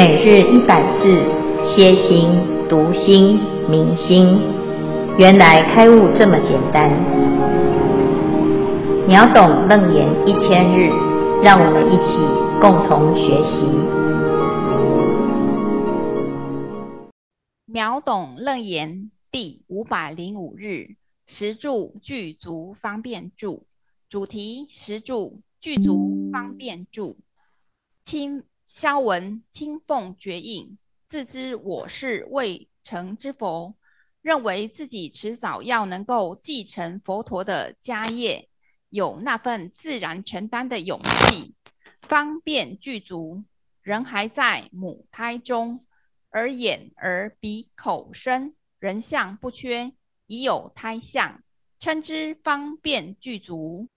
每日一百字，歇心、读心、明心，原来开悟这么简单。秒懂楞严一千日，让我们一起共同学习。秒懂楞严第五百零五日，十住具足方便住。主题：十住具足方便住。清萧文清凤绝印，自知我是未成之佛，认为自己迟早要能够继承佛陀的家业，有那份自然承担的勇气。方便具足，人还在母胎中，而眼耳鼻口身人相不缺，已有胎相，称之方便具足。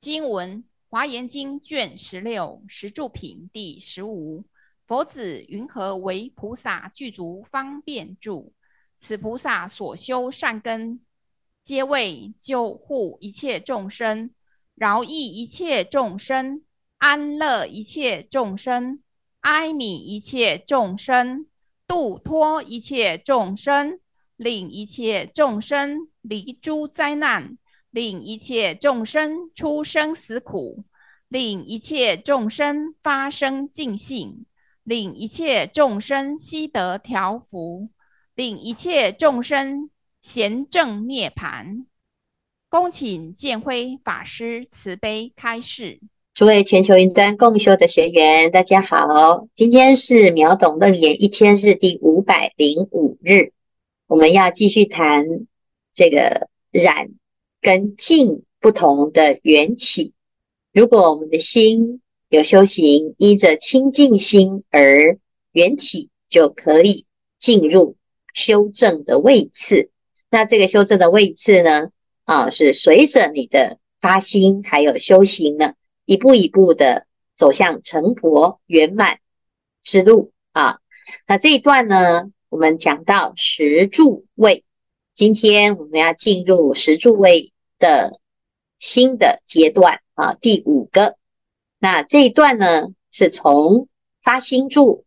经文。华严经卷十六十住品第十五，佛子云何为菩萨具足方便住？此菩萨所修善根，皆为救护一切众生，饶益一切众生，安乐一切众生，哀悯一切众生，度脱一切众生，令一切众生离诸灾难。令一切众生出生死苦，令一切众生发生净信，令一切众生悉得调伏，令一切众生咸证涅槃。恭请建辉法师慈悲开示。诸位全球云端共修的学员，大家好，今天是秒懂楞严一千日第五百零五日，我们要继续谈这个染。跟净不同的缘起，如果我们的心有修行，依着清净心而缘起，就可以进入修正的位次。那这个修正的位次呢，啊，是随着你的发心还有修行呢，一步一步的走向成佛圆满之路啊。那这一段呢，我们讲到十住位，今天我们要进入十住位。的新的阶段啊，第五个，那这一段呢，是从发心住、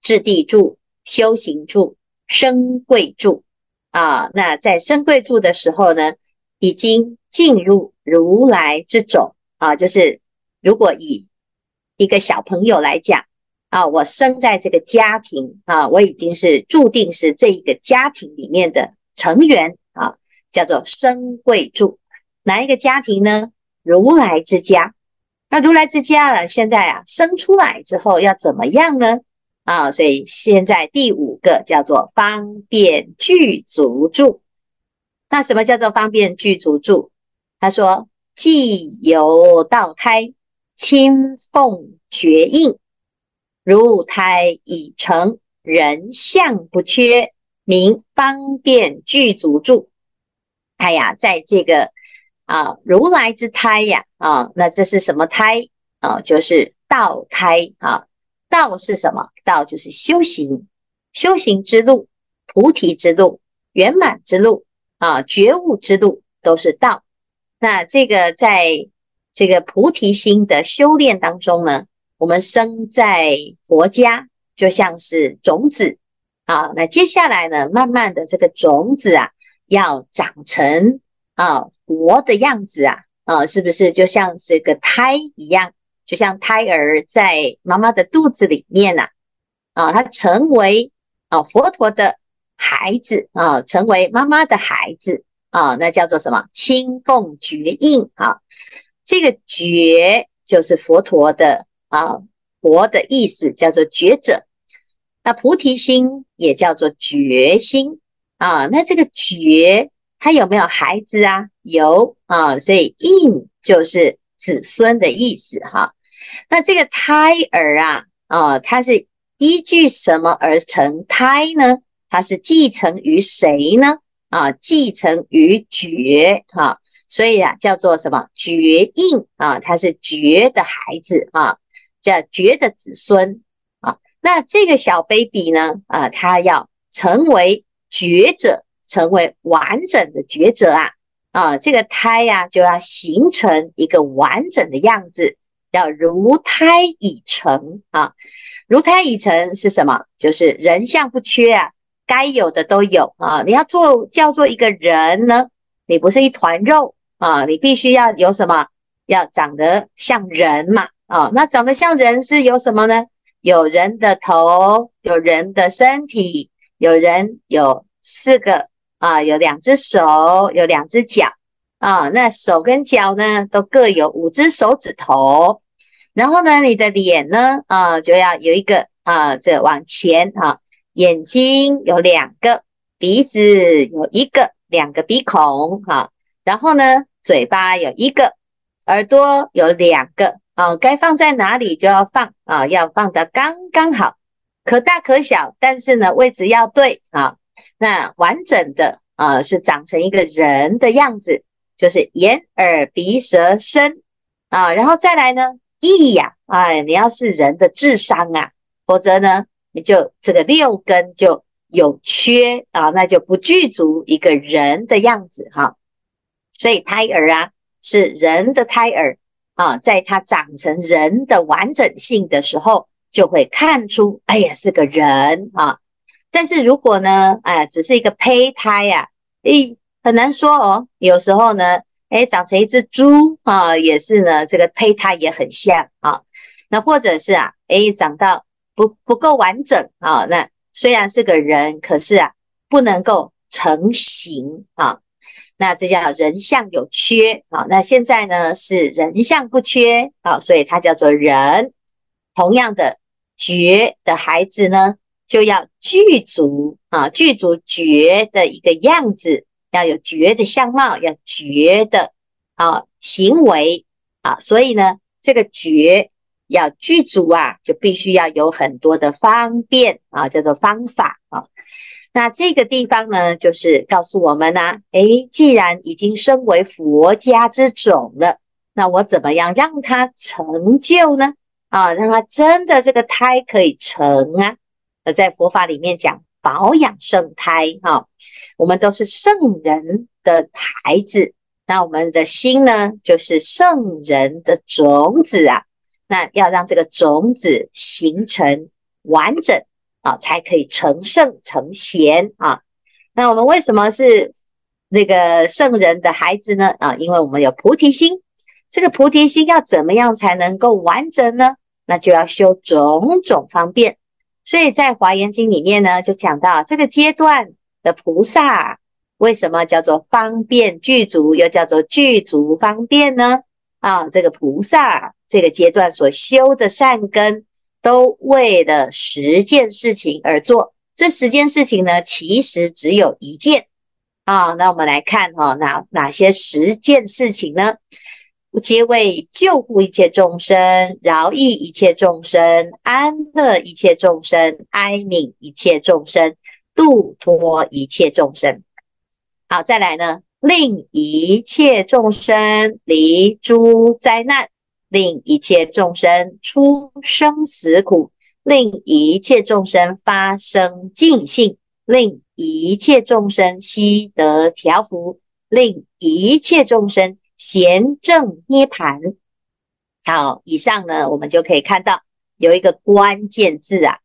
质地住、修行住、生贵住啊。那在生贵住的时候呢，已经进入如来之种啊，就是如果以一个小朋友来讲啊，我生在这个家庭啊，我已经是注定是这一个家庭里面的成员啊，叫做生贵住。哪一个家庭呢？如来之家。那如来之家啊，现在啊生出来之后要怎么样呢？啊，所以现在第五个叫做方便具足住。那什么叫做方便具足住？他说：既由道胎，清凤绝印，如胎已成，人相不缺，名方便具足住。哎呀，在这个。啊，如来之胎呀，啊，那这是什么胎啊？就是道胎啊。道是什么？道就是修行，修行之路、菩提之路、圆满之路啊，觉悟之路都是道。那这个在这个菩提心的修炼当中呢，我们生在佛家，就像是种子啊。那接下来呢，慢慢的这个种子啊，要长成啊。佛的样子啊，啊，是不是就像这个胎一样？就像胎儿在妈妈的肚子里面呐，啊，他成为啊佛陀的孩子啊，成为妈妈的孩子啊，那叫做什么？清凤绝印啊，这个觉就是佛陀的啊，佛的意思叫做觉者，那菩提心也叫做觉心啊，那这个觉。他有没有孩子啊？有啊，所以印就是子孙的意思哈。那这个胎儿啊，啊，它是依据什么而成胎呢？它是继承于谁呢？啊，继承于觉哈。所以啊，叫做什么觉印啊？它是觉的孩子啊，叫觉的子孙啊。那这个小 baby 呢？啊，他要成为觉者。成为完整的抉择啊啊，这个胎呀、啊、就要形成一个完整的样子，要如胎已成啊。如胎已成是什么？就是人相不缺啊，该有的都有啊。你要做叫做一个人呢，你不是一团肉啊，你必须要有什么？要长得像人嘛啊。那长得像人是有什么呢？有人的头，有人的身体，有人有四个啊，有两只手，有两只脚啊。那手跟脚呢，都各有五只手指头。然后呢，你的脸呢，啊，就要有一个啊，这往前啊，眼睛有两个，鼻子有一个，两个鼻孔哈。然后呢，嘴巴有一个，耳朵有两个啊，该放在哪里就要放啊，要放得刚刚好，可大可小，但是呢，位置要对啊。那完整的啊，是长成一个人的样子，就是眼、耳、鼻、舌、身啊，然后再来呢。意呀，哎，你要是人的智商啊，否则呢，你就这个六根就有缺啊，那就不具足一个人的样子哈。所以胎儿啊，是人的胎儿啊，在他长成人的完整性的时候，就会看出，哎呀，是个人啊。但是如果呢，哎，只是一个胚胎呀，诶，很难说哦。有时候呢。哎，长成一只猪啊，也是呢，这个胚胎也很像啊。那或者是啊，哎，长到不不够完整啊。那虽然是个人，可是啊，不能够成形啊。那这叫人相有缺啊。那现在呢，是人相不缺啊，所以它叫做人。同样的，觉的孩子呢，就要具足啊，具足觉的一个样子。要有觉的相貌，要觉的啊行为啊，所以呢，这个觉要具足啊，就必须要有很多的方便啊，叫做方法啊。那这个地方呢，就是告诉我们呢、啊，诶，既然已经身为佛家之种了，那我怎么样让它成就呢？啊，让它真的这个胎可以成啊。在佛法里面讲保养圣胎哈。啊我们都是圣人的孩子，那我们的心呢，就是圣人的种子啊。那要让这个种子形成完整啊，才可以成圣成贤啊。那我们为什么是那个圣人的孩子呢？啊，因为我们有菩提心。这个菩提心要怎么样才能够完整呢？那就要修种种方便。所以在华严经里面呢，就讲到这个阶段。的菩萨为什么叫做方便具足，又叫做具足方便呢？啊，这个菩萨这个阶段所修的善根，都为了十件事情而做。这十件事情呢，其实只有一件啊。那我们来看哈，哪哪些十件事情呢？皆为救护一切众生，饶益一切众生，安乐一切众生，哀悯一切众生。度脱一切众生，好，再来呢，令一切众生离诸灾难，令一切众生出生死苦，令一切众生发生净信，令一切众生悉得调伏，令一切众生咸证涅槃。好，以上呢，我们就可以看到有一个关键字啊。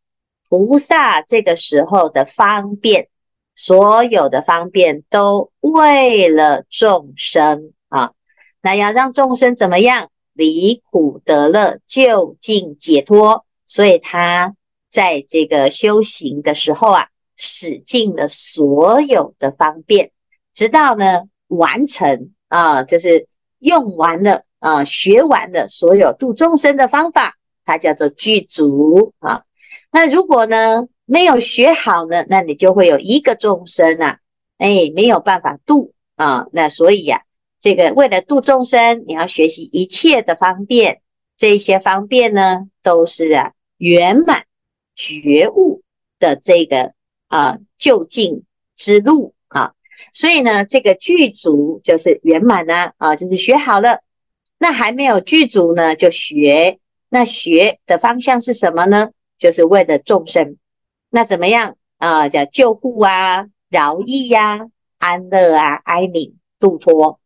菩萨这个时候的方便，所有的方便都为了众生啊，那要让众生怎么样离苦得乐，究竟解脱。所以他在这个修行的时候啊，使尽了所有的方便，直到呢完成啊，就是用完了啊，学完了所有度众生的方法，它叫做具足啊。那如果呢，没有学好呢，那你就会有一个众生啊，哎，没有办法度啊。那所以呀、这个为了度众生，你要学习一切的方便，这些方便呢，都是啊圆满觉悟的这个啊究竟之路。所以呢，这个具足就是圆满呢啊，就是学好了。那还没有具足呢，就学。那学的方向是什么呢？就是为了众生，那怎么样啊、叫救护啊、饶益呀、啊、安乐啊、哀悯、度脱，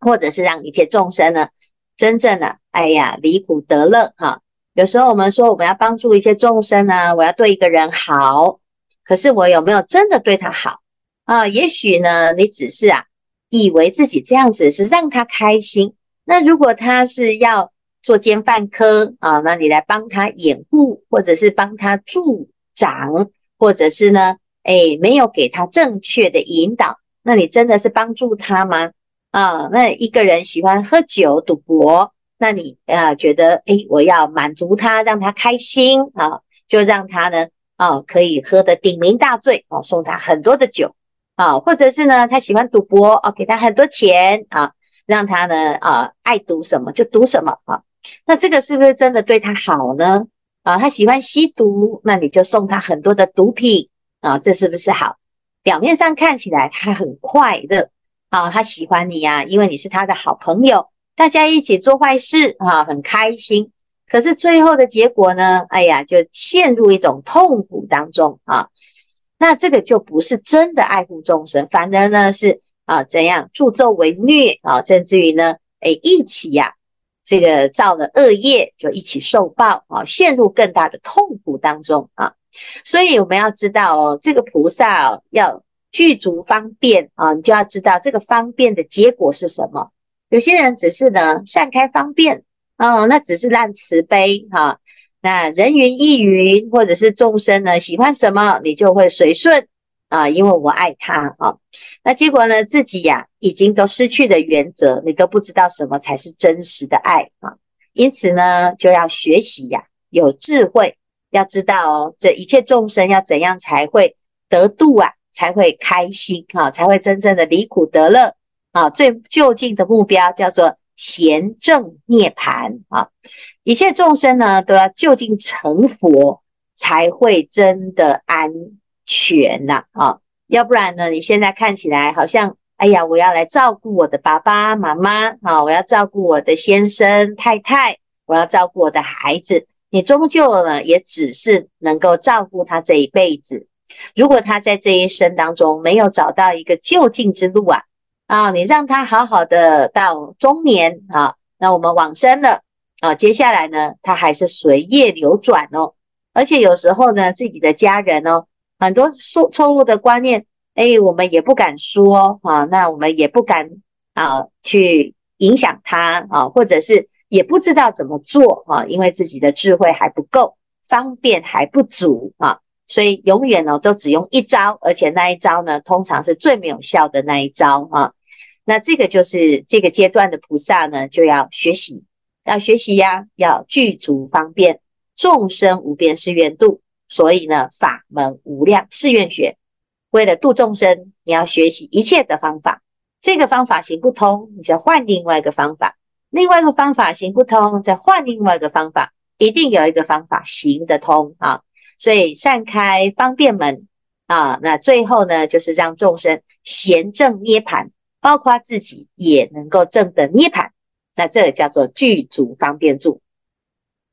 或者是让一切众生呢真正的哎呀离苦得乐哈。有时候我们说我们要帮助一些众生呢，我要对一个人好，可是我有没有真的对他好啊？也许呢，你只是啊，以为自己这样子是让他开心。那如果他是要作奸犯科啊，那你来帮他掩护，或者是帮他助长，或者是呢，哎，没有给他正确的引导，那你真的是帮助他吗？啊，那一个人喜欢喝酒赌博。那你呃觉得诶，我要满足他，让他开心啊，就让他呢啊可以喝得鼎名大醉啊，送他很多的酒啊，或者是呢他喜欢赌博啊，给他很多钱啊，让他呢啊爱赌什么就赌什么啊。那这个是不是真的对他好呢？啊，他喜欢吸毒，那你就送他很多的毒品啊，这是不是好？表面上看起来他很快乐啊，他喜欢你呀，因为你是他的好朋友。大家一起做坏事啊，很开心。可是最后的结果呢？哎呀，就陷入一种痛苦当中啊。那这个就不是真的爱护众生，反而呢是啊怎样助纣为虐啊，甚至于呢，哎一起呀、啊，这个造了恶业就一起受报啊，陷入更大的痛苦当中啊。所以我们要知道哦，这个菩萨哦要具足方便啊，你就要知道这个方便的结果是什么。有些人只是呢善开方便哦，那只是烂慈悲哈、啊。那人云亦云，或者是众生呢喜欢什么，你就会随顺啊，因为我爱他啊。那结果呢，自己呀、已经都失去了原则，你都不知道什么才是真实的爱啊。因此呢，就要学习呀、有智慧，要知道哦，这一切众生要怎样才会得度啊，才会开心啊，才会真正的离苦得乐。啊，最就近的目标叫做贤正涅槃啊！一切众生呢，都要就近成佛，才会真的安全呐！啊，要不然呢，你现在看起来好像，哎呀，我要来照顾我的爸爸妈妈啊，我要照顾我的先生太太，我要照顾我的孩子，你终究呢，也只是能够照顾他这一辈子。如果他在这一生当中没有找到一个就近之路啊！啊，你让他好好的到中年啊，那我们往生了啊，接下来呢，他还是随业流转哦，而且有时候呢，自己的家人哦，很多错错误的观念，哎，我们也不敢说啊，那我们也不敢啊去影响他啊，或者是也不知道怎么做啊，因为自己的智慧还不够，方便还不足啊。所以永远呢，都只用一招，而且那一招呢，通常是最没有效的那一招啊。那这个就是这个阶段的菩萨呢，就要学习，要学习呀，要具足方便，众生无边誓愿度。所以呢，法门无量誓愿学，为了度众生，你要学习一切的方法。这个方法行不通，你再换另外一个方法；另外一个方法行不通，再换另外一个方法，一定有一个方法行得通啊。所以善开方便门啊，那最后呢，就是让众生贤正涅槃。包括自己也能够证得涅槃，那这个叫做具足方便住，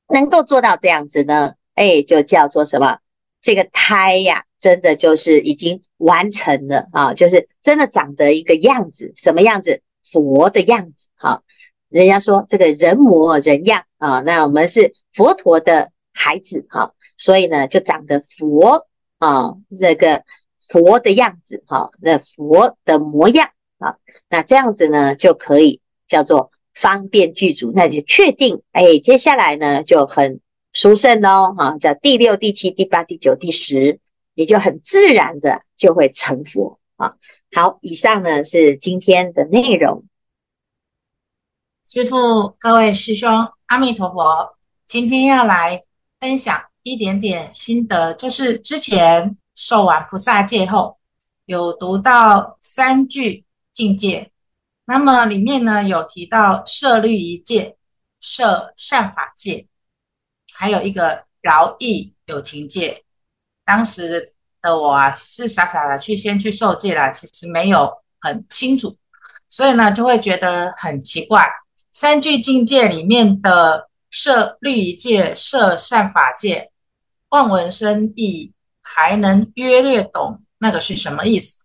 能够做到这样子呢？哎，就叫做什么？这个胎呀，真的就是已经完成了啊，就是真的长得一个样子，什么样子？佛的样子。好，人家说这个人模人样啊，那我们是佛陀的孩子哈，所以呢，就长得佛啊，这个佛的样子哈，那佛的模样。啊，那这样子呢，就可以叫做方便具足，那就确定，哎，接下来呢就很殊胜哦，哈，叫第六、第七、第八、第九、第十，你就很自然的就会成佛啊。好，以上呢是今天的内容。师父，各位师兄，阿弥陀佛，今天要来分享一点点心得，就是之前受完菩萨戒后，有读到三句。境界，那么里面呢有提到摄律仪戒、摄善法戒，还有一个饶益有情戒。当时的我啊，是傻傻的去先去受戒了，其实没有很清楚，所以呢就会觉得很奇怪。三句境界里面的摄律仪戒、摄善法戒，望闻生义，还能约略懂那个是什么意思？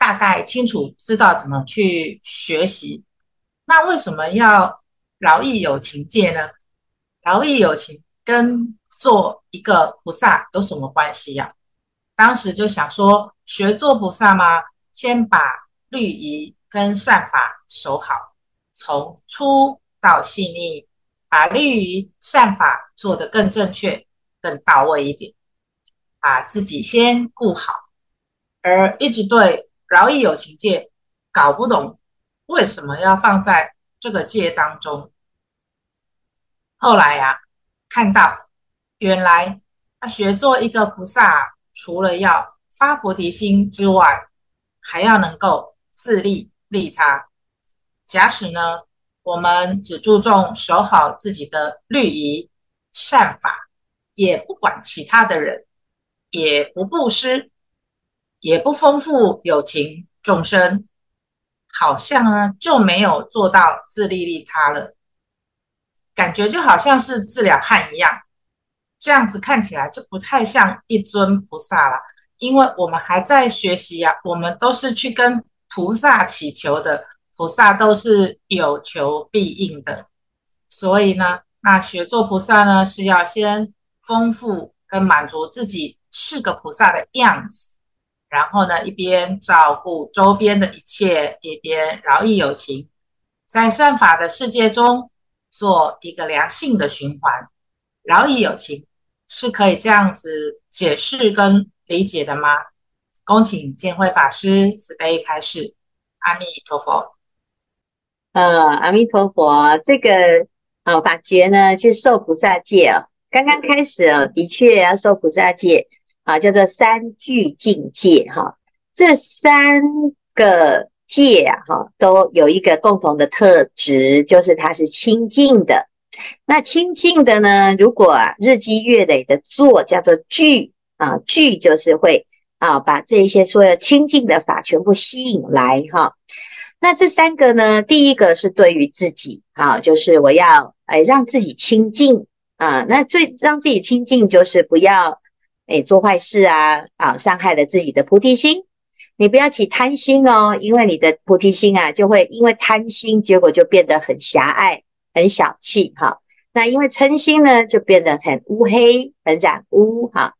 大概清楚知道怎么去学习，那为什么要劳逸有情戒呢？劳逸有情跟做一个菩萨有什么关系呀？当时就想说，学做菩萨嘛，先把律仪跟善法守好，从粗到细腻，把律仪善法做得更正确、更到位一点，把自己先顾好，而一直对饶益有情戒搞不懂为什么要放在这个戒当中。后来呀、啊，看到原来他学做一个菩萨，除了要发菩提心之外，还要能够自利利他。假使呢，我们只注重守好自己的律仪善法，也不管其他的人，也不布施，也不丰富有情众生，好像呢就没有做到自利利他了。感觉就好像是自了汉一样，这样子看起来就不太像一尊菩萨了。因为我们还在学习呀、啊，我们都是去跟菩萨祈求的，菩萨都是有求必应的。所以呢，那学做菩萨呢，是要先丰富跟满足自己是个菩萨的样子，然后呢，一边照顾周边的一切，一边饶益有情，在善法的世界中做一个良性的循环，饶益有情是可以这样子解释跟。理解的吗？恭请见慧法师慈悲开示。阿弥陀佛。呃，阿弥陀佛。这个呃、法觉呢，去受菩萨戒啊、哦。刚刚开始、的确要受菩萨戒啊，叫做三聚境界哈。这三个界啊，哈，都有一个共同的特质，就是它是清净的。那清净的呢，如果啊，日积月累的做，叫做聚。啊，聚就是会啊，把这一些所有清净的法全部吸引来哈。那这三个呢，第一个是对于自己啊，就是我要哎让自己清净啊。那最让自己清净，就是不要哎做坏事啊啊，伤害了自己的菩提心。你不要起贪心哦，因为你的菩提心啊，就会因为贪心，结果就变得很狭隘、很小气哈。那因为嗔心呢，就变得很乌黑、很染污哈。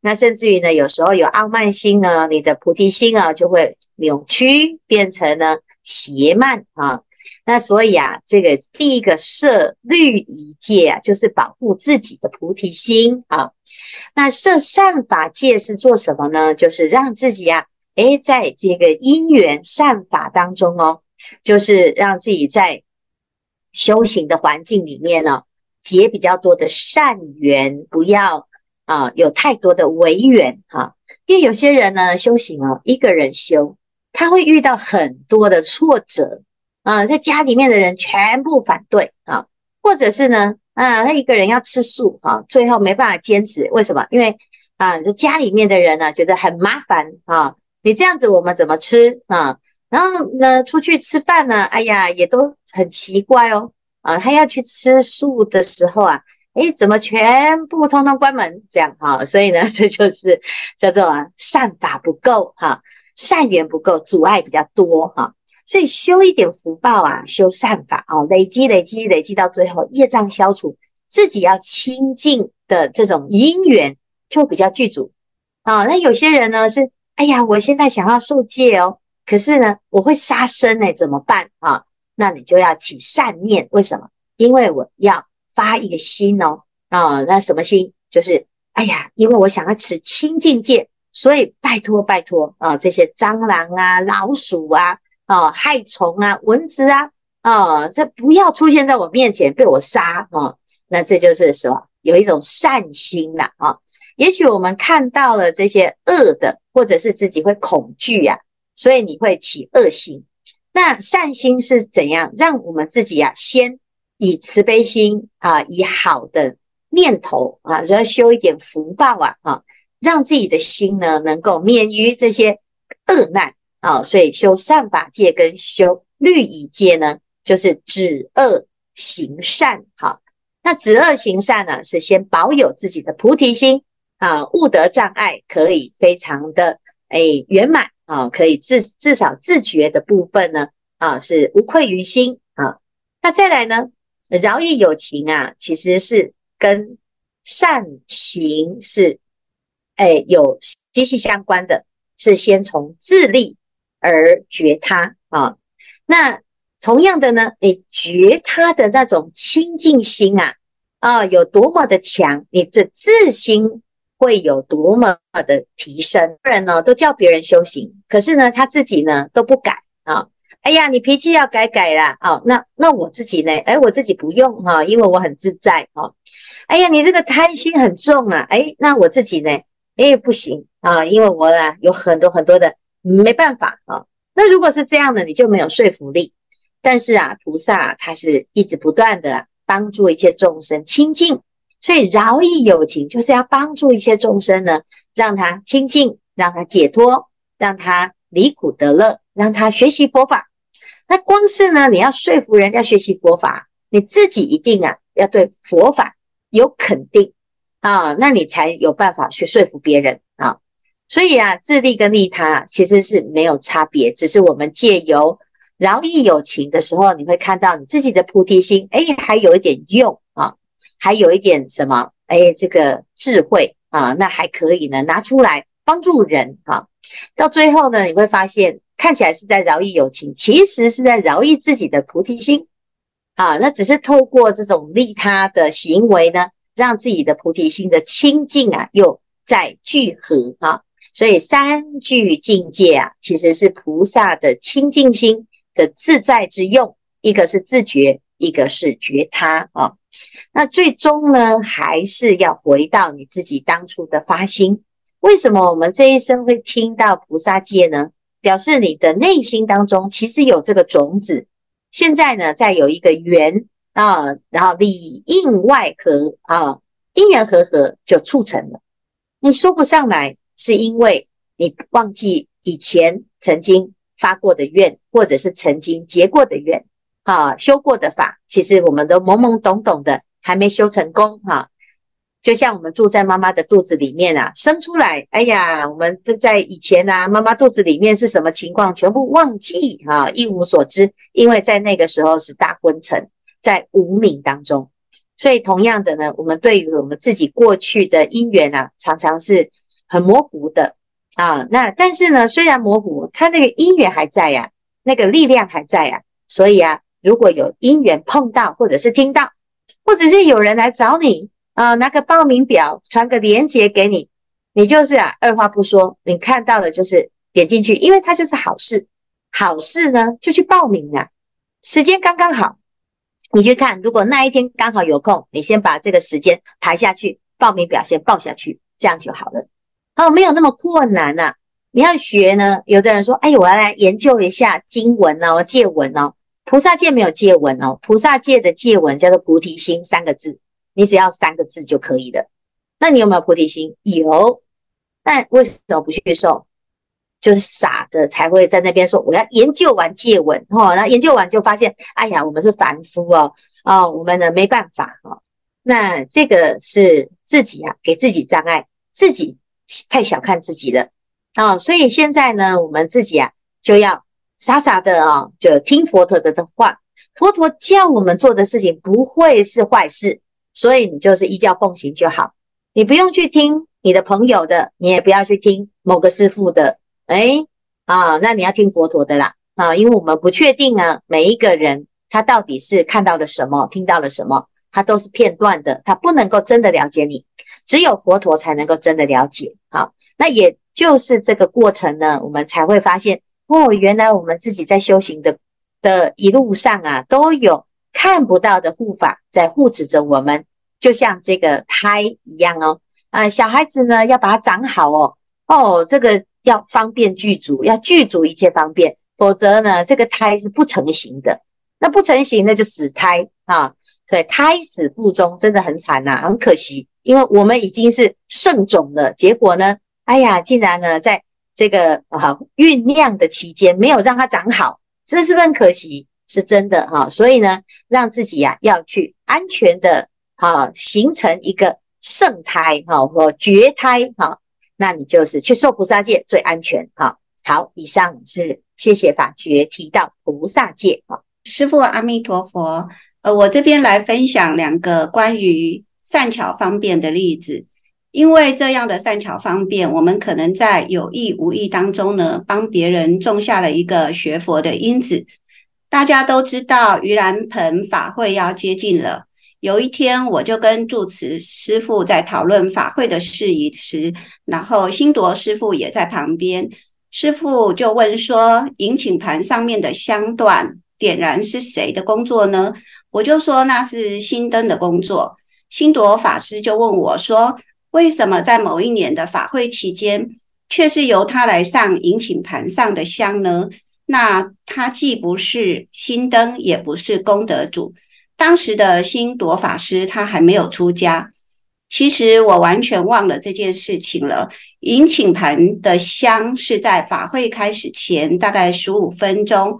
那甚至于呢，有时候有傲慢心呢，你的菩提心啊就会扭曲，变成呢邪慢啊。那所以啊，这个第一个摄律仪戒啊，就是保护自己的菩提心啊。那设善法戒是做什么呢？就是让自己啊，诶，在这个因缘善法当中哦，就是让自己在修行的环境里面呢、哦，结比较多的善缘，不要。啊，有太多的违缘哈，因为有些人呢修行哦，一个人修，他会遇到很多的挫折啊，在家里面的人全部反对啊，或者是呢啊，他一个人要吃素啊，最后没办法坚持，为什么？因为啊，这家里面的人呢觉得很麻烦啊，你这样子我们怎么吃啊？然后呢，出去吃饭呢，哎呀，也都很奇怪哦啊，他要去吃素的时候啊。哎，怎么全部通通关门这样哈？所以呢，这就是叫做啊善法不够哈，善缘不够，阻碍比较多哈。所以修一点福报啊，修善法啊，累积累积累积到最后，业障消除，自己要清净的这种因缘就比较具足啊。那有些人呢是，哎呀，我现在想要受戒哦，可是呢，我会杀生哎，怎么办啊？那你就要起善念，为什么？因为我要。发一个心哦，啊，那什么心？就是哎呀，因为我想要持清净戒，所以拜托拜托啊，这些蟑螂啊、老鼠啊、啊害虫啊、蚊子啊，啊，这不要出现在我面前被我杀啊。那这就是什么？有一种善心呐啊。也许我们看到了这些恶的，或者是自己会恐惧呀，所以你会起恶心。那善心是怎样？让我们自己呀先。以慈悲心啊，以好的念头啊，就要修一点福报啊，啊，让自己的心呢能够免于这些恶难啊。所以修善法戒跟修律仪戒呢，就是止恶行善。好，那止恶行善呢，是先保有自己的菩提心啊，悟得障碍可以非常的哎圆满啊，可以至至少自觉的部分呢啊是无愧于心啊。那再来呢？饶益有情啊，其实是跟善行是哎有息息相关的，是先从自利而觉他啊。那同样的呢，你觉他的那种清净心啊啊有多么的强，你的自心会有多么的提升。人呢都叫别人修行，可是呢他自己呢都不改啊。哎呀，你脾气要改改啦！哦，那那我自己呢？哎，我自己不用哈，因为我很自在哦。哎呀，你这个贪心很重啊！哎，那我自己呢？哎，不行啊，因为我啊有很多很多的没办法啊。那如果是这样的，你就没有说服力。但是啊，菩萨他是一直不断的帮助一切众生清净，所以饶益有情就是要帮助一切众生呢，让他清净，让他解脱，让他离苦得乐，让他学习佛法。那光是呢，你要说服人家学习佛法，你自己一定啊要对佛法有肯定啊，那你才有办法去说服别人啊。所以啊，自利跟利他其实是没有差别，只是我们借由饶益有情的时候，你会看到你自己的菩提心，哎，还有一点用啊，还有一点什么，哎，这个智慧啊，那还可以呢，拿出来帮助人啊。到最后呢，你会发现。看起来是在饶益有情，其实是在饶益自己的菩提心啊。那只是透过这种利他的行为呢，让自己的菩提心的清净啊，又再聚合啊。所以三聚境界啊，其实是菩萨的清净心的自在之用。一个是自觉，一个是觉他啊。那最终呢，还是要回到你自己当初的发心。为什么我们这一生会听到菩萨戒呢？表示你的内心当中其实有这个种子，现在呢，再有一个缘啊，然后里应外合啊，因缘和合就促成了。你说不上来，是因为你忘记以前曾经发过的愿，或者是曾经结过的愿。啊，修过的法，其实我们都懵懵懂懂的，还没修成功哈。就像我们住在妈妈的肚子里面啊，生出来，哎呀，我们都在以前啊，妈妈肚子里面是什么情况，全部忘记啊，一无所知，因为在那个时候是大昏沉，在无明当中，所以同样的呢，我们对于我们自己过去的因缘啊，常常是很模糊的啊。那但是呢，虽然模糊，它那个因缘还在呀，那个力量还在呀，所以啊，如果有因缘碰到，或者是听到，或者是有人来找你。啊，拿个报名表，传个链接给你，你就是啊，二话不说，你看到的就是点进去，因为它就是好事，好事呢就去报名啊，时间刚刚好，你去看，如果那一天刚好有空，你先把这个时间排下去，报名表先报下去，这样就好了。哦，没有那么困难呐、啊。你要学呢，有的人说，哎，我要来研究一下经文哦，戒文哦，菩萨戒没有戒文哦，菩萨戒的戒文叫做菩提心三个字。你只要三个字就可以了。那你有没有菩提心？有。但为什么不去受？就是傻的才会在那边说我要研究完戒文哦，那研究完就发现，哎呀，我们是凡夫哦，哦，我们呢没办法哦。那这个是自己啊，给自己障碍，自己太小看自己了啊、所以现在呢，我们自己啊就要傻傻的啊、就听佛陀的的话。佛陀叫我们做的事情不会是坏事。所以你就是依教奉行就好，你不用去听你的朋友的，你也不要去听某个师父的，诶啊，那你要听佛陀的啦啊，因为我们不确定啊，每一个人他到底是看到了什么，听到了什么，他都是片段的，他不能够真的了解你，只有佛陀才能够真的了解。好，那也就是这个过程呢，我们才会发现哦，原来我们自己在修行的的一路上啊，都有。看不到的护法在护持着我们，就像这个胎一样哦。啊，小孩子呢要把它长好哦。哦，这个要方便具足，要具足一切方便，否则呢这个胎是不成形的。那不成形那就死胎啊。所以胎死腹中真的很惨呐、很可惜，因为我们已经是圣种了，结果呢，哎呀，竟然呢在这个啊酝酿的期间没有让它长好，这是不是很可惜？是真的哈，所以呢，让自己呀要去安全的哈，形成一个圣胎哈或觉胎哈，那你就是去受菩萨戒最安全哈。好，以上是谢谢法觉提到菩萨戒哈。师父阿弥陀佛。呃，我这边来分享两个关于善巧方便的例子。因为这样的善巧方便，我们可能在有意无意当中呢，帮别人种下了一个学佛的因子。大家都知道，盂兰盆法会要接近了。有一天，我就跟住持师傅在讨论法会的事宜时，然后新铎师傅也在旁边。师傅就问说：“迎请盘上面的香段点燃是谁的工作呢？”我就说：“那是新灯的工作。”星铎法师就问我说。为什么在某一年的法会期间，却是由他来上迎请盘上的香呢？那他既不是新灯，也不是功德主。当时的星铎法师他还没有出家。其实我完全忘了这件事情了。迎请盘的香是在法会开始前大概十五分钟，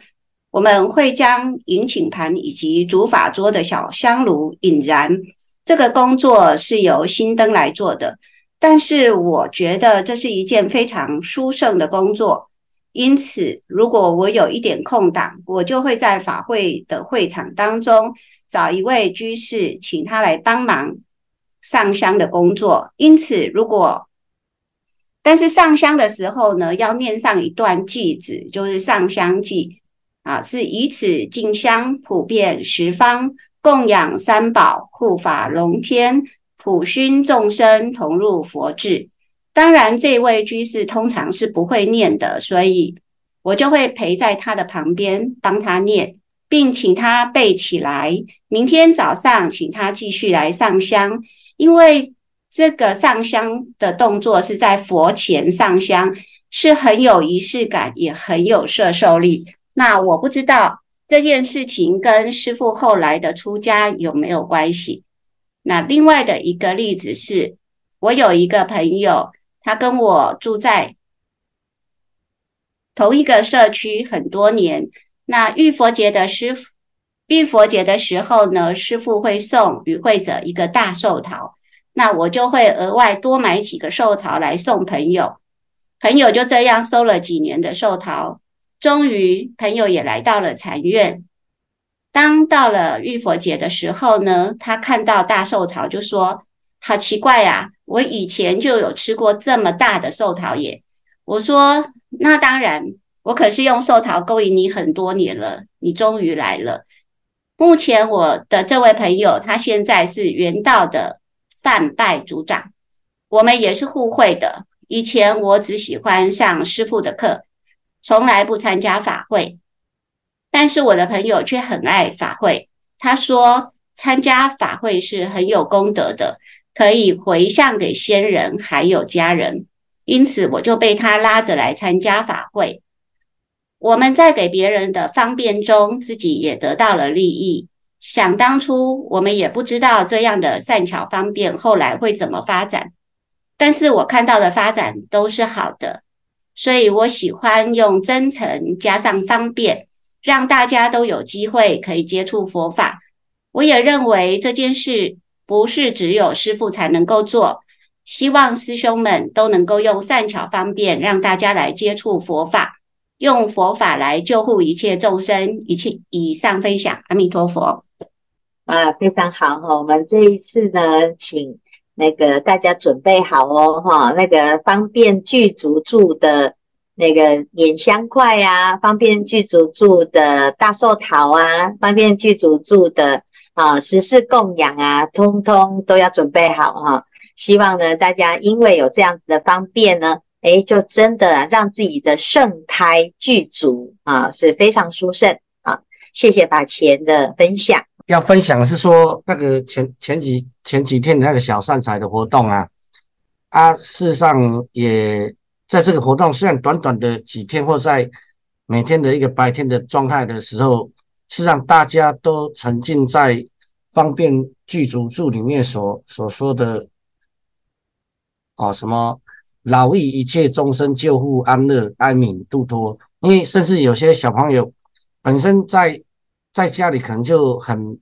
我们会将迎请盘以及主法桌的小香炉引燃。这个工作是由新灯来做的，但是我觉得这是一件非常殊胜的工作，因此如果我有一点空档，我就会在法会的会场当中找一位居士，请他来帮忙上香的工作。因此，如果但是上香的时候呢，要念上一段偈子，就是上香偈啊，是以此敬香普遍十方。供养三宝，护法龙天，普熏众生同入佛智。当然，这位居士通常是不会念的，所以我就会陪在他的旁边帮他念，并请他背起来。明天早上，请他继续来上香，因为这个上香的动作是在佛前上香，是很有仪式感，也很有摄受力。那我不知道。这件事情跟师父后来的出家有没有关系？那另外的一个例子是，我有一个朋友，他跟我住在同一个社区很多年。那浴佛节的师父，浴佛节的时候呢，师父会送与会者一个大寿桃，那我就会额外多买几个寿桃来送朋友。朋友就这样收了几年的寿桃。终于，朋友也来到了禅院。当到了浴佛节的时候呢，他看到大寿桃就说：“好奇怪啊，我以前就有吃过这么大的寿桃耶。”我说：“那当然，我可是用寿桃勾引你很多年了，你终于来了。”目前我的这位朋友，他现在是圆道的梵呗组长，我们也是互惠的。以前我只喜欢上师傅的课。从来不参加法会，但是我的朋友却很爱法会。他说参加法会是很有功德的，可以回向给先人还有家人。因此我就被他拉着来参加法会。我们在给别人的方便中，自己也得到了利益。想当初我们也不知道这样的善巧方便后来会怎么发展，但是我看到的发展都是好的。所以我喜欢用真诚加上方便，让大家都有机会可以接触佛法。我也认为这件事不是只有师父才能够做，希望师兄们都能够用善巧方便，让大家来接触佛法，用佛法来救护一切众生。一切以上分享，阿弥陀佛。啊，非常好哈！我们这一次呢，请。那个大家准备好哦，哈，那个方便具足住的那个捻香块呀，方便具足住的大寿桃啊，方便具足住的啊十事供养啊，通通都要准备好哈。希望呢，大家因为有这样子的方便呢，诶，就真的让自己的圣胎具足啊，是非常殊胜啊。谢谢法前的分享。要分享的是说，那个前前几前几天的那个小善财的活动啊，啊，事实上也在这个活动，虽然短短的几天或在每天的一个白天的状态的时候，事实上大家都沉浸在方便具足住里面所所说的哦，什么饶益一切众生，救护安乐哀悯度脱，因为甚至有些小朋友本身在。在家里可能就很、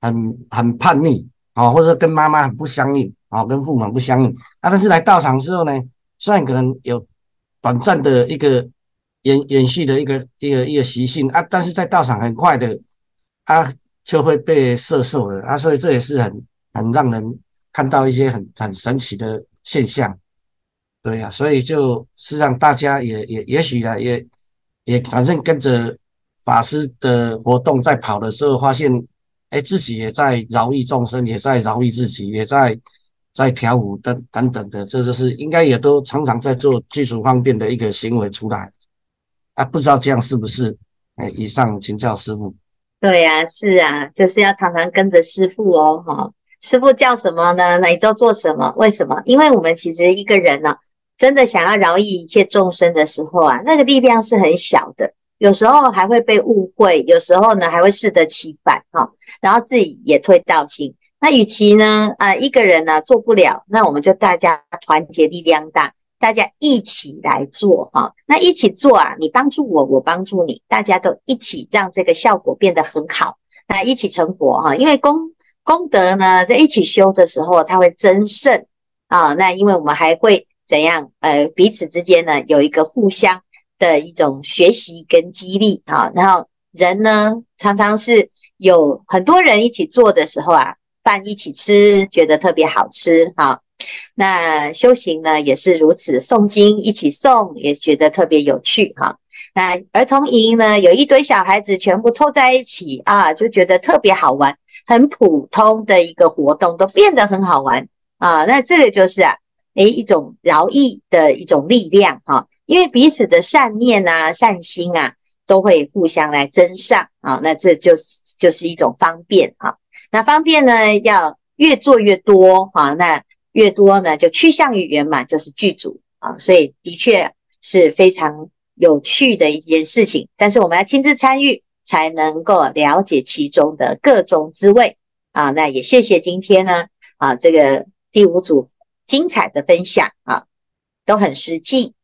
很、很叛逆啊，或者跟妈妈很不相应啊，跟父母很不相应啊。但是来道场之后呢，虽然可能有短暂的一个延延续的一个一个一个习性啊，但是在道场很快的啊，就会被摄受了啊，所以这也是很很让人看到一些很很神奇的现象，对呀、所以就实际上大家也也也许呢，也也反正跟着法师的活动在跑的时候，发现哎自己也在饶益众生，也在饶益自己，也在在调舞等等等的，这就是应该也都常常在做具足方便的一个行为出来啊，不知道这样是不是？哎，以上请教师傅。对呀、是啊，就是要常常跟着师傅哦，哈、哦，师傅叫什么呢？那你都做什么？为什么？因为我们其实一个人呢、啊，真的想要饶益一切众生的时候啊，那个力量是很小的，有时候还会被误会，有时候呢还会适得其反哈、哦，然后自己也退道心。那与其呢，呃，一个人呢、做不了，那我们就大家团结力量大。大家一起来做哈，那一起做啊，你帮助我，我帮助你，大家都一起让这个效果变得很好，那一起成佛哈。因为功功德呢，在一起修的时候，它会增盛啊。那因为我们还会怎样？呃，彼此之间呢，有一个互相的一种学习跟激励啊。然后人呢，常常是有很多人一起做的时候啊，饭一起吃，觉得特别好吃哈。那修行呢也是如此，诵经一起诵也觉得特别有趣哈。那儿童营呢，有一堆小孩子全部凑在一起啊，就觉得特别好玩，很普通的一个活动都变得很好玩啊。那这个就是啊，诶，一种饶益的一种力量哈，因为彼此的善念啊、善心啊，都会互相来增上啊。那这就是就是一种方便啊。那方便呢，要越做越多啊。那越多呢，就趋向于圆满，就是具足啊，所以的确是非常有趣的一件事情。但是我们要亲自参与，才能够了解其中的各种滋味啊。那也谢谢今天呢啊，这个第五组精彩的分享啊，都很实际